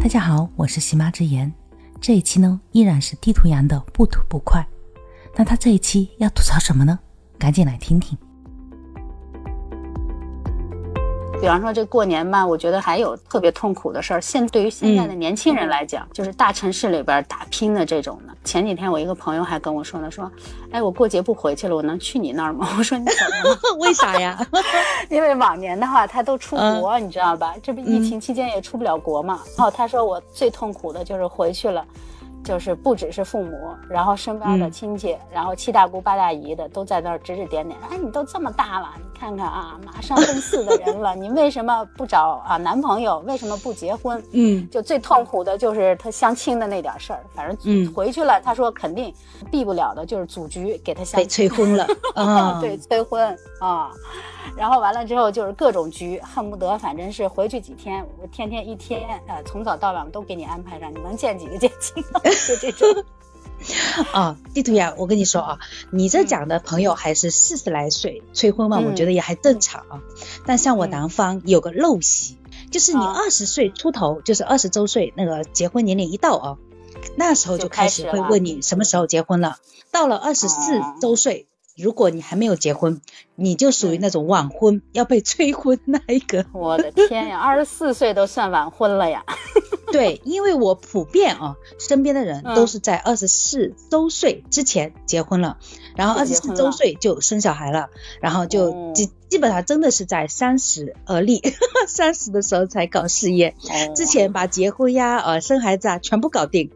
大家好，我是喜妈之言。这一期呢，依然是地图羊的不吐不快。那他这一期要吐槽什么呢？赶紧来听听。比方说这过年吧，我觉得还有特别痛苦的事儿。现对于现在的年轻人来讲，就是大城市里边打拼的这种的。前几天我一个朋友还跟我说呢，说，哎，我过节不回去了，我能去你那儿吗？我说你怎么了？为啥呀？因为往年的话他都出国，你知道吧？这不疫情期间也出不了国嘛。然后他说我最痛苦的就是回去了。就是不只是父母，然后身边的亲戚，然后七大姑八大姨的都在那儿指指点点。哎，你都这么大了，你看看啊，马上奔四的人了，你为什么不找啊男朋友？为什么不结婚？嗯，就最痛苦的就是他相亲的那点事儿。反正回去了，他说肯定避不了的，就是组局给他相被催婚了 啊，对，催婚啊。然后完了之后就是各种局，恨不得反正是回去几天，我天天一天，呃，从早到晚都给你安排上，你能见几个见几个，就这种。啊，地图呀，我跟你说啊，你这讲的朋友还是四十来岁催婚嘛，我觉得也还正常啊。但像我南方有个陋习，就是你二十岁出头，就是二十周岁那个结婚年龄一到啊，那时候就开始会问你什么时候结婚了。到了二十四周岁。如果你还没有结婚，你就属于那种晚婚要被催婚那一个。我的天呀，二十四岁都算晚婚了呀！对，因为我普遍啊，身边的人都是在二十四周岁之前结婚了，然后二十四周岁就生小孩了，然后就基基本上真的是在三十而立，三十的时候才搞事业，之前把结婚呀、呃生孩子啊全部搞定。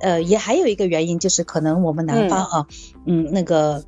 呃，也还有一个原因就是可能我们南方啊，嗯，那个。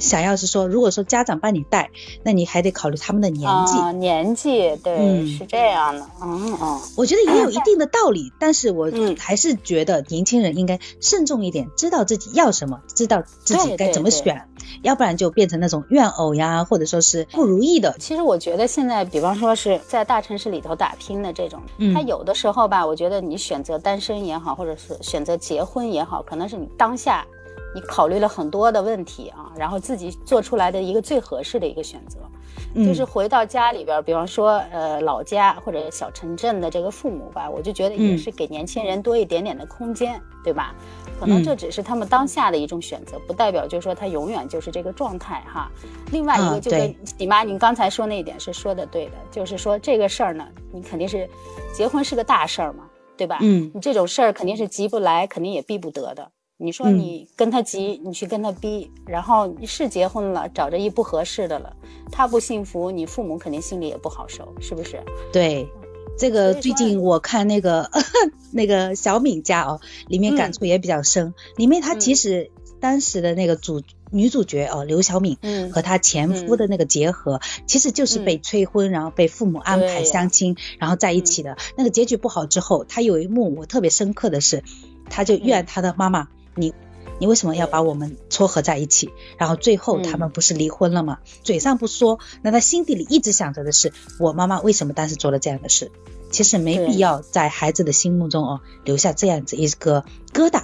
想要是说，如果说家长帮你带，那你还得考虑他们的年纪。年纪，对，是这样的。嗯嗯，我觉得也有一定的道理，但是我还是觉得年轻人应该慎重一点，知道自己要什么，知道自己该怎么选，要不然就变成那种怨偶呀，或者说是不如意的。其实我觉得现在，比方说是在大城市里头打拼的这种，他有的时候吧，我觉得你选择单身也好，或者是选择结婚也好，可能是你当下。你考虑了很多的问题啊，然后自己做出来的一个最合适的一个选择，就是回到家里边，比方说呃老家或者小城镇的这个父母吧，我就觉得也是给年轻人多一点点的空间，对吧？可能这只是他们当下的一种选择，不代表就是说他永远就是这个状态哈。另外一个就跟你妈您刚才说那一点是说的对的，就是说这个事儿呢，你肯定是结婚是个大事儿嘛，对吧？嗯，你这种事儿肯定是急不来，肯定也避不得的。你说你跟他急，你去跟他逼，然后你是结婚了，找着一不合适的了，他不幸福，你父母肯定心里也不好受，是不是？对，这个最近我看那个 那个小敏家哦，里面感触也比较深。里面她其实当时的那个主女主角哦，刘小敏和她前夫的那个结合，其实就是被催婚，然后被父母安排相亲，然后在一起的。那个结局不好之后，她有一幕我特别深刻的是，她就怨她的妈妈。你，你为什么要把我们撮合在一起？然后最后他们不是离婚了吗？嘴上不说，那他心底里一直想着的是，我妈妈为什么当时做了这样的事？其实没必要在孩子的心目中哦留下这样子一个疙瘩，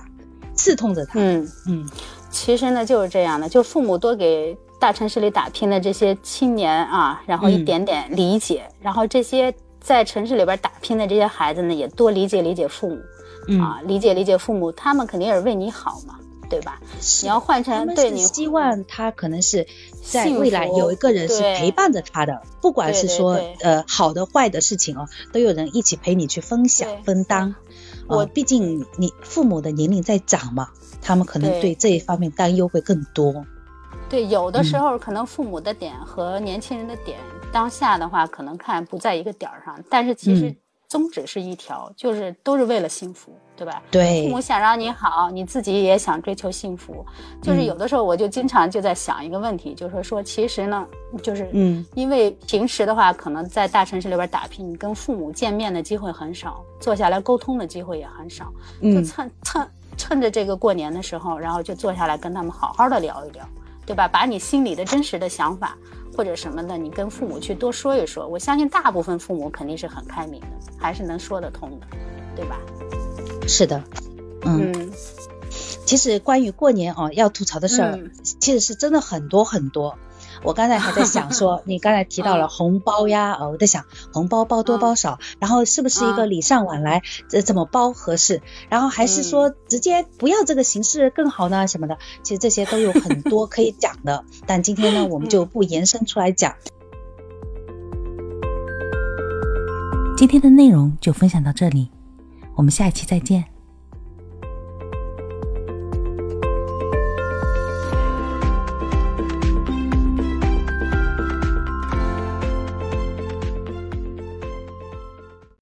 刺痛着他。嗯嗯，其实呢就是这样的，就父母多给大城市里打拼的这些青年啊，然后一点点理解，然后这些在城市里边打拼的这些孩子呢，也多理解理解父母。啊，理解理解父母，他们肯定也是为你好嘛，对吧？你要换成对你希望他可能是在未来有一个人是陪伴着他的，不管是说呃好的坏的事情哦，都有人一起陪你去分享分担。我毕竟你父母的年龄在长嘛，他们可能对这一方面担忧会更多。对，有的时候可能父母的点和年轻人的点，当下的话可能看不在一个点儿上，但是其实。宗旨是一条，就是都是为了幸福，对吧？对，父母想让你好，你自己也想追求幸福。就是有的时候，我就经常就在想一个问题，就是说，其实呢，就是嗯，因为平时的话，可能在大城市里边打拼，你跟父母见面的机会很少，坐下来沟通的机会也很少，就趁趁趁着这个过年的时候，然后就坐下来跟他们好好的聊一聊，对吧？把你心里的真实的想法。或者什么的，你跟父母去多说一说，我相信大部分父母肯定是很开明的，还是能说得通的，对吧？是的，嗯，其实关于过年哦要吐槽的事儿，其实是真的很多很多。我刚才还在想说，你刚才提到了红包呀，哦，我在想红包包多包少，然后是不是一个礼尚往来，这怎么包合适？然后还是说直接不要这个形式更好呢？什么的？其实这些都有很多可以讲的，但今天呢，我们就不延伸出来讲。今天的内容就分享到这里，我们下一期再见。